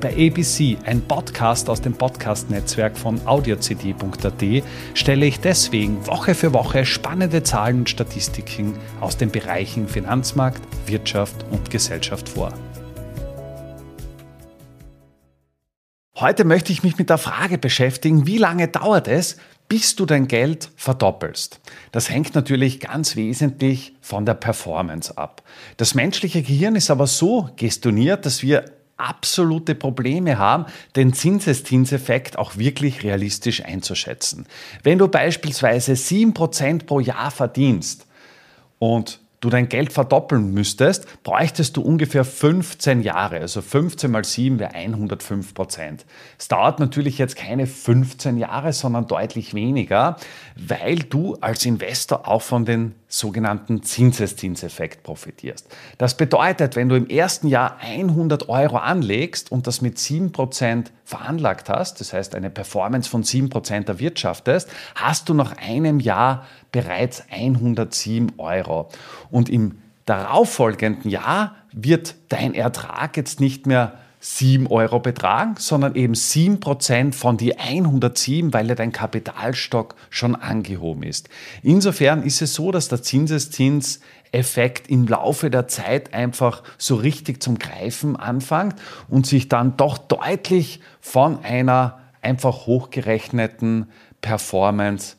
Bei ABC, ein Podcast aus dem Podcast-Netzwerk von audiocd.at, stelle ich deswegen Woche für Woche spannende Zahlen und Statistiken aus den Bereichen Finanzmarkt, Wirtschaft und Gesellschaft vor. Heute möchte ich mich mit der Frage beschäftigen, wie lange dauert es, bis du dein Geld verdoppelst. Das hängt natürlich ganz wesentlich von der Performance ab. Das menschliche Gehirn ist aber so gestoniert, dass wir absolute Probleme haben, den Zinseszinseffekt auch wirklich realistisch einzuschätzen. Wenn du beispielsweise 7% pro Jahr verdienst und du dein Geld verdoppeln müsstest, bräuchtest du ungefähr 15 Jahre. Also 15 mal 7 wäre 105 Prozent. Es dauert natürlich jetzt keine 15 Jahre, sondern deutlich weniger, weil du als Investor auch von den sogenannten Zinseszinseffekt profitierst. Das bedeutet, wenn du im ersten Jahr 100 Euro anlegst und das mit 7% veranlagt hast, das heißt eine Performance von 7% erwirtschaftest, hast du nach einem Jahr bereits 107 Euro. Und im darauffolgenden Jahr wird dein Ertrag jetzt nicht mehr 7 Euro betragen, sondern eben 7% von die 107, weil ja dein Kapitalstock schon angehoben ist. Insofern ist es so, dass der Zinseszinseffekt im Laufe der Zeit einfach so richtig zum Greifen anfängt und sich dann doch deutlich von einer einfach hochgerechneten Performance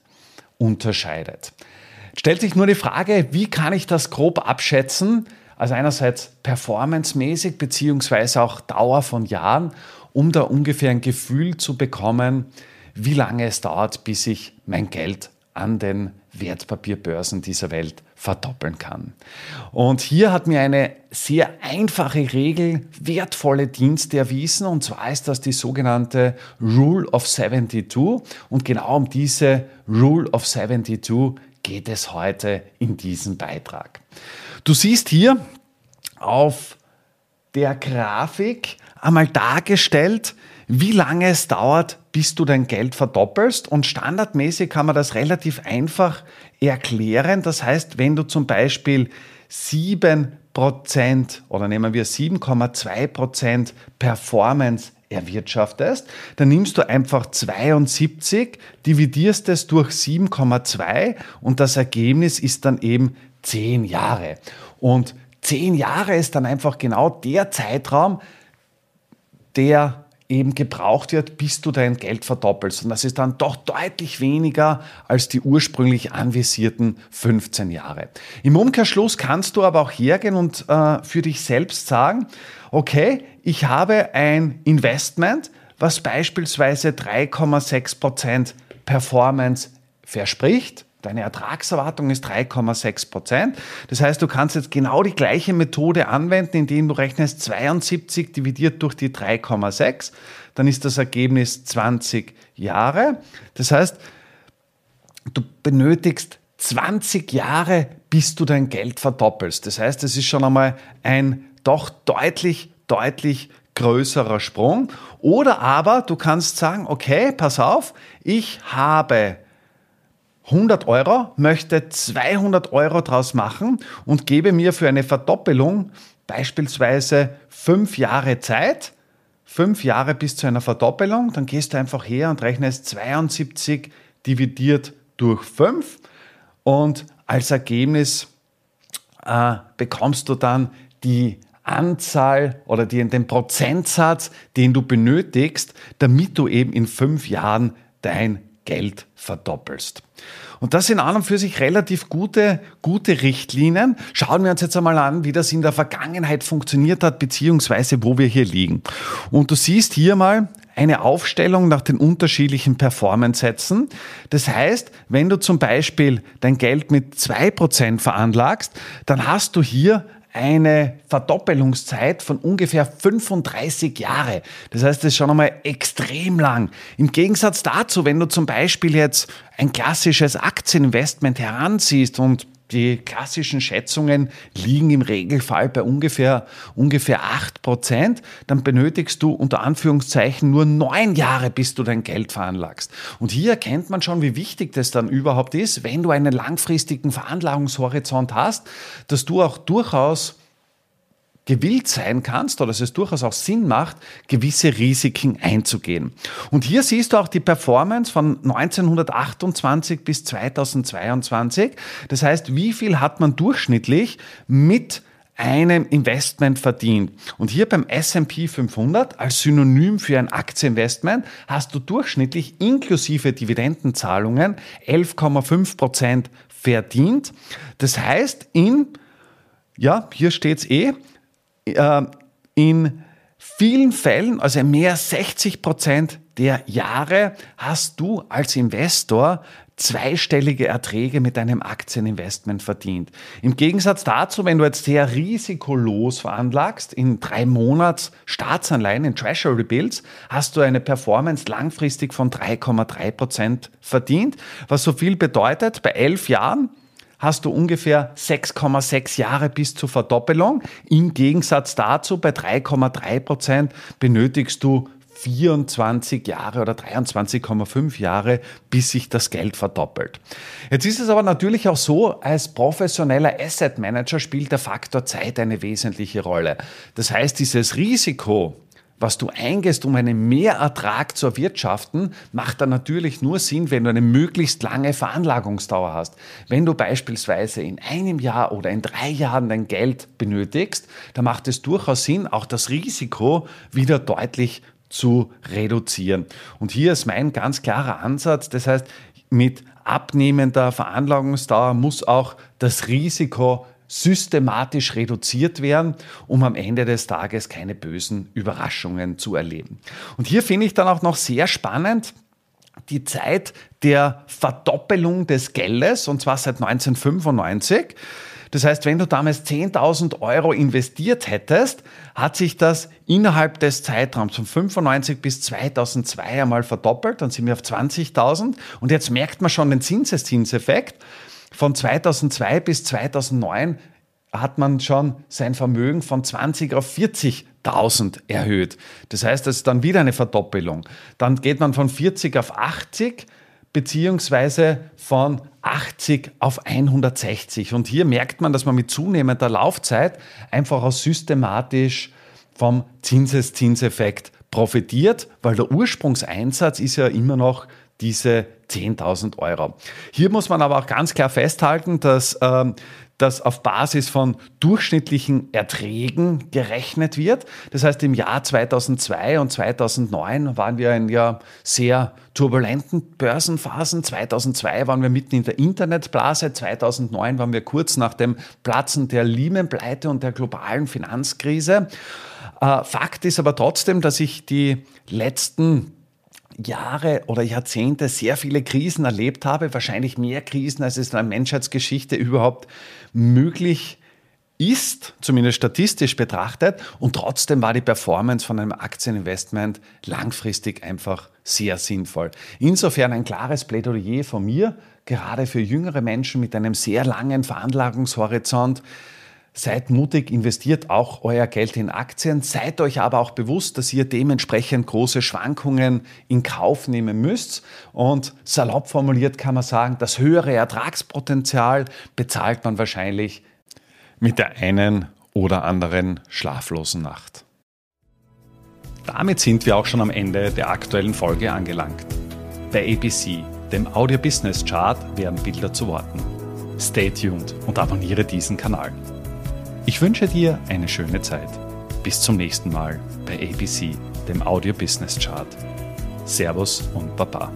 unterscheidet. Stellt sich nur die Frage, wie kann ich das grob abschätzen? Also einerseits performancemäßig beziehungsweise auch Dauer von Jahren, um da ungefähr ein Gefühl zu bekommen, wie lange es dauert, bis ich mein Geld an den Wertpapierbörsen dieser Welt verdoppeln kann. Und hier hat mir eine sehr einfache Regel wertvolle Dienste erwiesen, und zwar ist das die sogenannte Rule of 72. Und genau um diese Rule of 72 geht es heute in diesem Beitrag. Du siehst hier auf der Grafik einmal dargestellt, wie lange es dauert, bis du dein Geld verdoppelst. Und standardmäßig kann man das relativ einfach erklären. Das heißt, wenn du zum Beispiel 7% oder nehmen wir 7,2% Performance erwirtschaftest, dann nimmst du einfach 72, dividierst es durch 7,2 und das Ergebnis ist dann eben 10 Jahre. Und 10 Jahre ist dann einfach genau der Zeitraum, der eben gebraucht wird, bis du dein Geld verdoppelst. Und das ist dann doch deutlich weniger als die ursprünglich anvisierten 15 Jahre. Im Umkehrschluss kannst du aber auch hergehen und äh, für dich selbst sagen, okay, ich habe ein Investment, was beispielsweise 3,6% Performance verspricht Deine Ertragserwartung ist 3,6 Prozent. Das heißt, du kannst jetzt genau die gleiche Methode anwenden, indem du rechnest 72 dividiert durch die 3,6. Dann ist das Ergebnis 20 Jahre. Das heißt, du benötigst 20 Jahre, bis du dein Geld verdoppelst. Das heißt, es ist schon einmal ein doch deutlich, deutlich größerer Sprung. Oder aber du kannst sagen, okay, pass auf, ich habe 100 Euro, möchte 200 Euro draus machen und gebe mir für eine Verdoppelung beispielsweise fünf Jahre Zeit, fünf Jahre bis zu einer Verdoppelung, dann gehst du einfach her und rechnest 72 dividiert durch 5 und als Ergebnis äh, bekommst du dann die Anzahl oder die, den Prozentsatz, den du benötigst, damit du eben in fünf Jahren dein Geld verdoppelst. Und das sind an und für sich relativ gute, gute Richtlinien. Schauen wir uns jetzt einmal an, wie das in der Vergangenheit funktioniert hat, beziehungsweise wo wir hier liegen. Und du siehst hier mal eine Aufstellung nach den unterschiedlichen Performance-Sätzen. Das heißt, wenn du zum Beispiel dein Geld mit 2% veranlagst, dann hast du hier eine Verdoppelungszeit von ungefähr 35 Jahre. Das heißt, das ist schon einmal extrem lang. Im Gegensatz dazu, wenn du zum Beispiel jetzt ein klassisches Aktieninvestment heranziehst und die klassischen Schätzungen liegen im Regelfall bei ungefähr, ungefähr 8%. Dann benötigst du unter Anführungszeichen nur neun Jahre, bis du dein Geld veranlagst. Und hier erkennt man schon, wie wichtig das dann überhaupt ist, wenn du einen langfristigen Veranlagungshorizont hast, dass du auch durchaus gewillt sein kannst oder dass es durchaus auch Sinn macht, gewisse Risiken einzugehen. Und hier siehst du auch die Performance von 1928 bis 2022. Das heißt, wie viel hat man durchschnittlich mit einem Investment verdient. Und hier beim S&P 500 als Synonym für ein Aktieninvestment hast du durchschnittlich inklusive Dividendenzahlungen 11,5 Prozent verdient. Das heißt, in, ja, hier steht's eh, äh, in vielen Fällen, also mehr als 60 Prozent der Jahre, hast du als Investor zweistellige Erträge mit deinem Aktieninvestment verdient. Im Gegensatz dazu, wenn du jetzt sehr risikolos veranlagst, in drei Monats Staatsanleihen, in Treasury Bills, hast du eine Performance langfristig von 3,3 Prozent verdient, was so viel bedeutet, bei elf Jahren hast du ungefähr 6,6 Jahre bis zur Verdoppelung. Im Gegensatz dazu, bei 3,3 Prozent benötigst du 24 Jahre oder 23,5 Jahre, bis sich das Geld verdoppelt. Jetzt ist es aber natürlich auch so, als professioneller Asset Manager spielt der Faktor Zeit eine wesentliche Rolle. Das heißt, dieses Risiko, was du eingehst, um einen Mehrertrag zu erwirtschaften, macht dann natürlich nur Sinn, wenn du eine möglichst lange Veranlagungsdauer hast. Wenn du beispielsweise in einem Jahr oder in drei Jahren dein Geld benötigst, dann macht es durchaus Sinn, auch das Risiko wieder deutlich zu reduzieren. Und hier ist mein ganz klarer Ansatz. Das heißt, mit abnehmender Veranlagungsdauer muss auch das Risiko systematisch reduziert werden, um am Ende des Tages keine bösen Überraschungen zu erleben. Und hier finde ich dann auch noch sehr spannend, die Zeit der Verdoppelung des Geldes, und zwar seit 1995. Das heißt, wenn du damals 10.000 Euro investiert hättest, hat sich das innerhalb des Zeitraums von 95 bis 2002 einmal verdoppelt, dann sind wir auf 20.000 und jetzt merkt man schon den Zinseszinseffekt. Von 2002 bis 2009 hat man schon sein Vermögen von 20 auf 40.000 erhöht. Das heißt, das ist dann wieder eine Verdoppelung. Dann geht man von 40 auf 80 beziehungsweise von 80 auf 160. Und hier merkt man, dass man mit zunehmender Laufzeit einfach auch systematisch vom Zinseszinseffekt profitiert, weil der Ursprungseinsatz ist ja immer noch diese 10.000 Euro. Hier muss man aber auch ganz klar festhalten, dass ähm, das auf Basis von durchschnittlichen Erträgen gerechnet wird. Das heißt, im Jahr 2002 und 2009 waren wir in ja sehr turbulenten Börsenphasen. 2002 waren wir mitten in der Internetblase. 2009 waren wir kurz nach dem Platzen der Lehman-Pleite und der globalen Finanzkrise. Äh, Fakt ist aber trotzdem, dass ich die letzten Jahre oder Jahrzehnte sehr viele Krisen erlebt habe, wahrscheinlich mehr Krisen, als es in der Menschheitsgeschichte überhaupt möglich ist, zumindest statistisch betrachtet, und trotzdem war die Performance von einem Aktieninvestment langfristig einfach sehr sinnvoll. Insofern ein klares Plädoyer von mir, gerade für jüngere Menschen mit einem sehr langen Veranlagungshorizont, Seid mutig, investiert auch euer Geld in Aktien. Seid euch aber auch bewusst, dass ihr dementsprechend große Schwankungen in Kauf nehmen müsst. Und salopp formuliert kann man sagen, das höhere Ertragspotenzial bezahlt man wahrscheinlich mit der einen oder anderen schlaflosen Nacht. Damit sind wir auch schon am Ende der aktuellen Folge angelangt. Bei ABC, dem Audio Business Chart, werden Bilder zu Worten. Stay tuned und abonniere diesen Kanal. Ich wünsche dir eine schöne Zeit. Bis zum nächsten Mal bei ABC, dem Audio Business Chart. Servus und Baba.